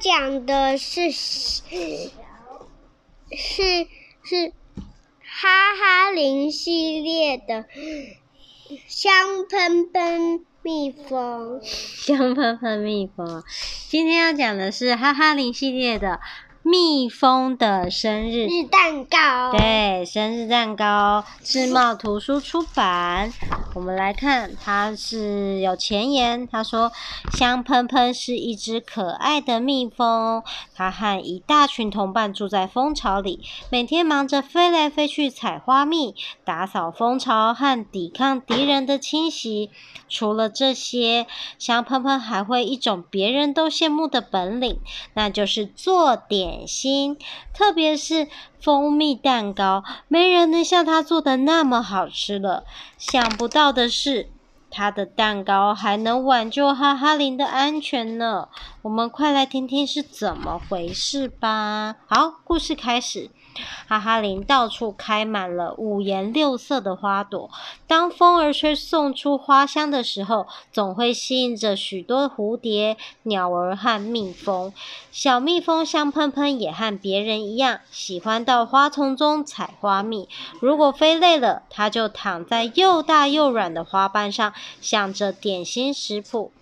讲的是是是哈哈林系列的香喷喷蜜蜂。香喷喷蜜蜂，今天要讲的是哈哈林系列的。蜜蜂的生日蛋糕，对，生日蛋糕，世贸图书出版。我们来看，它是有前言，他说：“香喷喷是一只可爱的蜜蜂，它和一大群同伴住在蜂巢里，每天忙着飞来飞去采花蜜、打扫蜂巢和抵抗敌人的侵袭。除了这些，香喷喷还会一种别人都羡慕的本领，那就是做点。”点心，特别是蜂蜜蛋糕，没人能像他做的那么好吃了。想不到的是，他的蛋糕还能挽救哈哈林的安全呢。我们快来听听是怎么回事吧。好，故事开始。哈哈林到处开满了五颜六色的花朵，当风儿吹送出花香的时候，总会吸引着许多蝴蝶、鸟儿和蜜蜂。小蜜蜂香喷喷也和别人一样，喜欢到花丛中采花蜜。如果飞累了，它就躺在又大又软的花瓣上，想着点心食谱。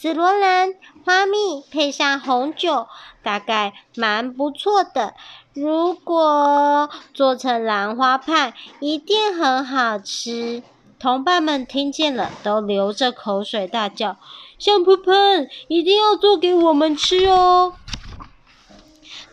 紫罗兰花蜜配上红酒，大概蛮不错的。如果做成兰花派，一定很好吃。同伴们听见了，都流着口水，大叫：“香喷喷，一定要做给我们吃哦！”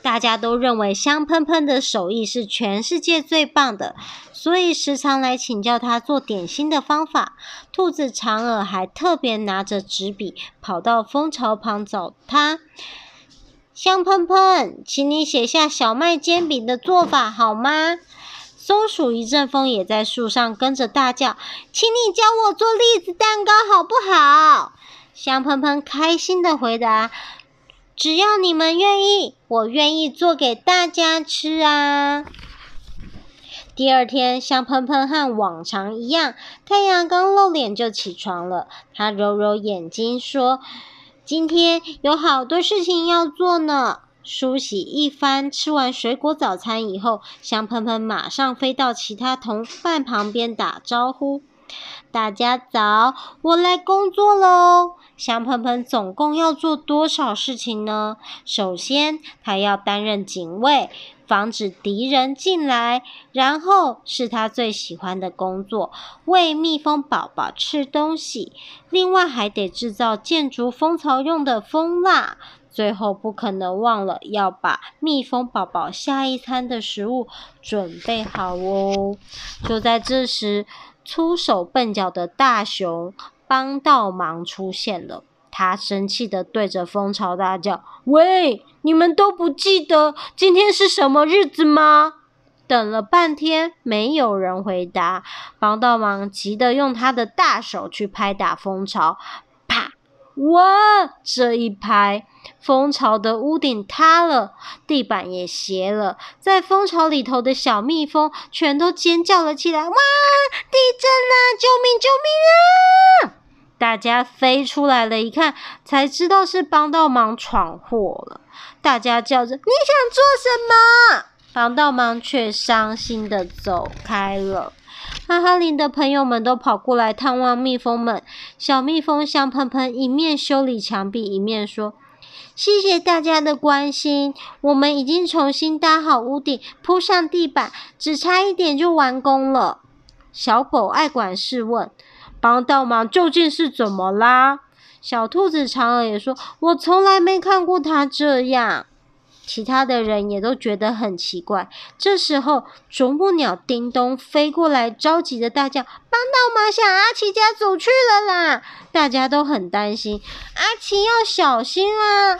大家都认为香喷喷的手艺是全世界最棒的，所以时常来请教他做点心的方法。兔子长耳还特别拿着纸笔，跑到蜂巢旁找他。香喷喷，请你写下小麦煎饼的做法好吗？松鼠一阵风也在树上跟着大叫：“请你教我做栗子蛋糕好不好？”香喷喷开心的回答：“只要你们愿意，我愿意做给大家吃啊！”第二天，香喷喷和往常一样，太阳刚露脸就起床了。他揉揉眼睛说。今天有好多事情要做呢。梳洗一番，吃完水果早餐以后，香喷喷马上飞到其他同伴旁边打招呼：“大家早，我来工作喽。”香喷喷总共要做多少事情呢？首先，他要担任警卫。防止敌人进来，然后是他最喜欢的工作，喂蜜蜂宝宝吃东西。另外还得制造建筑蜂巢用的蜂蜡。最后不可能忘了要把蜜蜂宝宝下一餐的食物准备好哦。就在这时，粗手笨脚的大熊帮倒忙出现了。他生气的对着蜂巢大叫：“喂，你们都不记得今天是什么日子吗？”等了半天，没有人回答。帮倒忙急得用他的大手去拍打蜂巢，哇！这一拍，蜂巢的屋顶塌了，地板也斜了，在蜂巢里头的小蜜蜂全都尖叫了起来：“哇！地震了！救命！救命啊！”大家飞出来了，一看才知道是帮倒忙闯祸了。大家叫着：“你想做什么？”帮倒忙却伤心的走开了。哈哈林的朋友们都跑过来探望蜜蜂们。小蜜蜂香喷喷一面修理墙壁，一面说：“谢谢大家的关心，我们已经重新搭好屋顶，铺上地板，只差一点就完工了。”小狗爱管事问。帮倒忙究竟是怎么啦？小兔子长耳也说：“我从来没看过它这样。”其他的人也都觉得很奇怪。这时候，啄木鸟叮咚飞过来，着急的大叫：“帮倒忙向阿奇家走去了啦！”大家都很担心，阿奇要小心啊！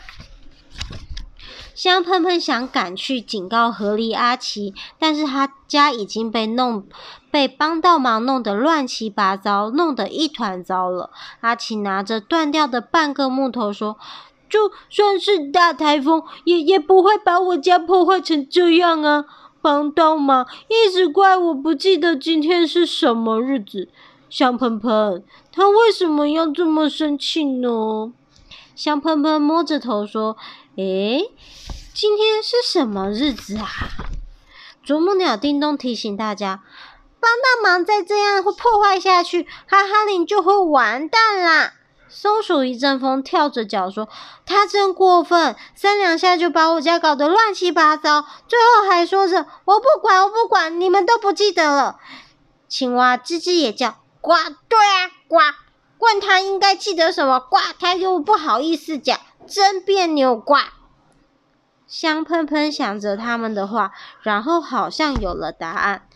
香喷喷想赶去警告河狸阿奇，但是他家已经被弄被帮倒忙弄得乱七八糟，弄得一团糟了。阿奇拿着断掉的半个木头说：“就算是大台风，也也不会把我家破坏成这样啊！帮倒忙一直怪我不记得今天是什么日子。香喷喷，他为什么要这么生气呢？”香喷喷摸着头说。诶，今天是什么日子啊？啄木鸟叮咚提醒大家：帮到忙，再这样会破坏下去，哈哈林就会完蛋啦。松鼠一阵风跳着脚说：“他真过分，三两下就把我家搞得乱七八糟，最后还说着‘我不管，我不管’，你们都不记得了。”青蛙吱吱也叫：“呱，对啊，呱。”问他应该记得什么？呱，他又不好意思讲，真别扭。呱，香喷喷想着他们的话，然后好像有了答案。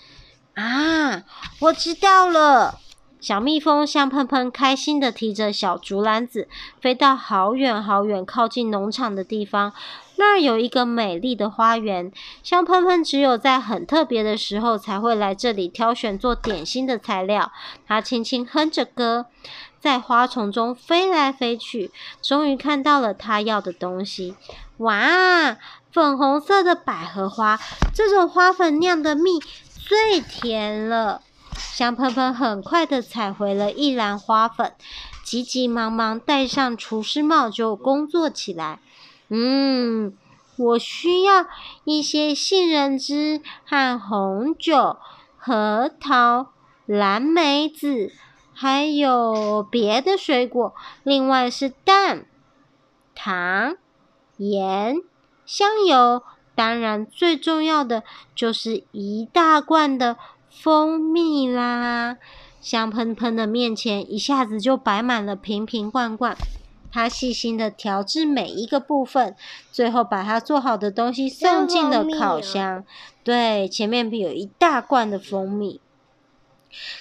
啊，我知道了！小蜜蜂香喷喷开心的提着小竹篮子，飞到好远好远、靠近农场的地方。那儿有一个美丽的花园，香喷喷只有在很特别的时候才会来这里挑选做点心的材料。它轻轻哼着歌，在花丛中飞来飞去，终于看到了它要的东西。哇，粉红色的百合花，这种花粉酿的蜜最甜了。香喷喷很快地采回了一篮花粉，急急忙忙戴上厨师帽就工作起来。嗯，我需要一些杏仁汁和红酒、核桃、蓝莓子，还有别的水果。另外是蛋、糖、盐、香油，当然最重要的就是一大罐的蜂蜜啦。香喷喷的面前一下子就摆满了瓶瓶罐罐。他细心的调制每一个部分，最后把他做好的东西送进了烤箱。对，前面有一大罐的蜂蜜，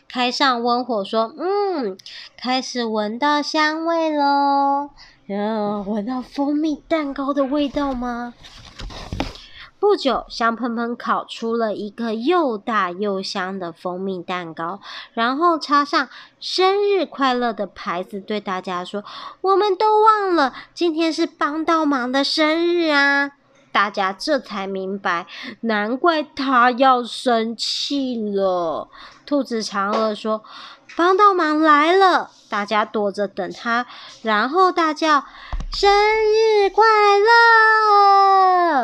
开上温火说：“嗯，开始闻到香味喽，嗯，闻到蜂蜜蛋糕的味道吗？”不久，香喷喷烤出了一个又大又香的蜂蜜蛋糕，然后插上“生日快乐”的牌子，对大家说：“我们都忘了，今天是帮倒忙的生日啊！”大家这才明白，难怪他要生气了。兔子长耳说：“帮倒忙来了！”大家躲着等他，然后大叫：“生日快乐！”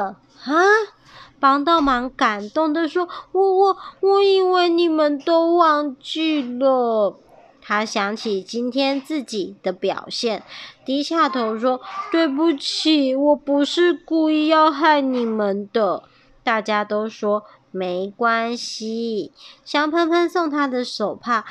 帮倒忙感动地说：“我我我以为你们都忘记了。”他想起今天自己的表现，低下头说：“对不起，我不是故意要害你们的。”大家都说没关系。香喷喷送他的手帕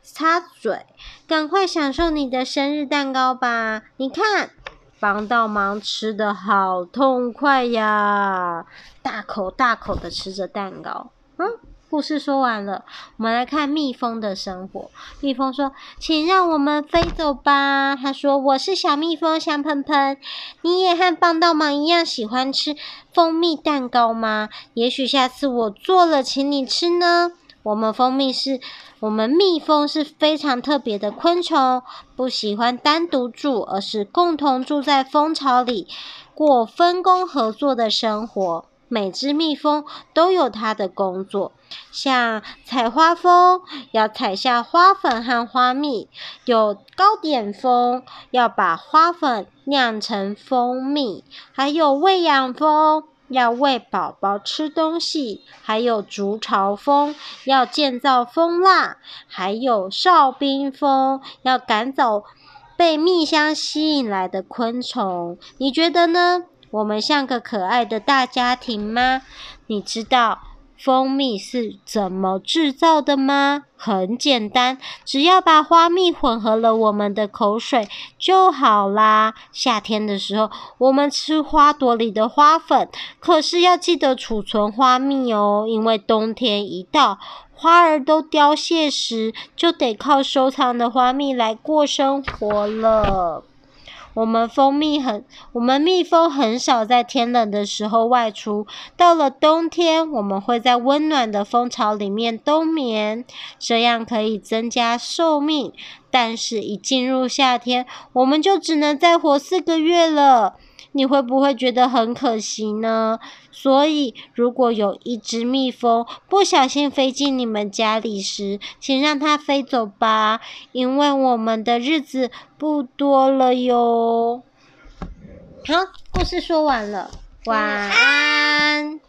擦嘴，赶快享受你的生日蛋糕吧！你看。帮倒忙吃得好痛快呀，大口大口的吃着蛋糕。嗯，故事说完了，我们来看蜜蜂的生活。蜜蜂说：“请让我们飞走吧。”他说：“我是小蜜蜂香喷喷，你也和帮到忙一样喜欢吃蜂蜜蛋糕吗？也许下次我做了，请你吃呢。”我们蜂蜜是，我们蜜蜂是非常特别的昆虫，不喜欢单独住，而是共同住在蜂巢里，过分工合作的生活。每只蜜蜂都有它的工作，像采花蜂要采下花粉和花蜜，有糕点蜂要把花粉酿成蜂蜜，还有喂养蜂。要喂宝宝吃东西，还有竹巢蜂要建造蜂蜡，还有哨兵蜂要赶走被蜜香吸引来的昆虫。你觉得呢？我们像个可爱的大家庭吗？你知道蜂蜜是怎么制造的吗？很简单，只要把花蜜混合了我们的口水就好啦。夏天的时候，我们吃花朵里的花粉，可是要记得储存花蜜哦，因为冬天一到，花儿都凋谢时，就得靠收藏的花蜜来过生活了。我们蜂蜜很，我们蜜蜂很少在天冷的时候外出。到了冬天，我们会在温暖的蜂巢里面冬眠，这样可以增加寿命。但是，一进入夏天，我们就只能再活四个月了。你会不会觉得很可惜呢？所以，如果有一只蜜蜂不小心飞进你们家里时，请让它飞走吧，因为我们的日子不多了哟。好，故事说完了，晚安。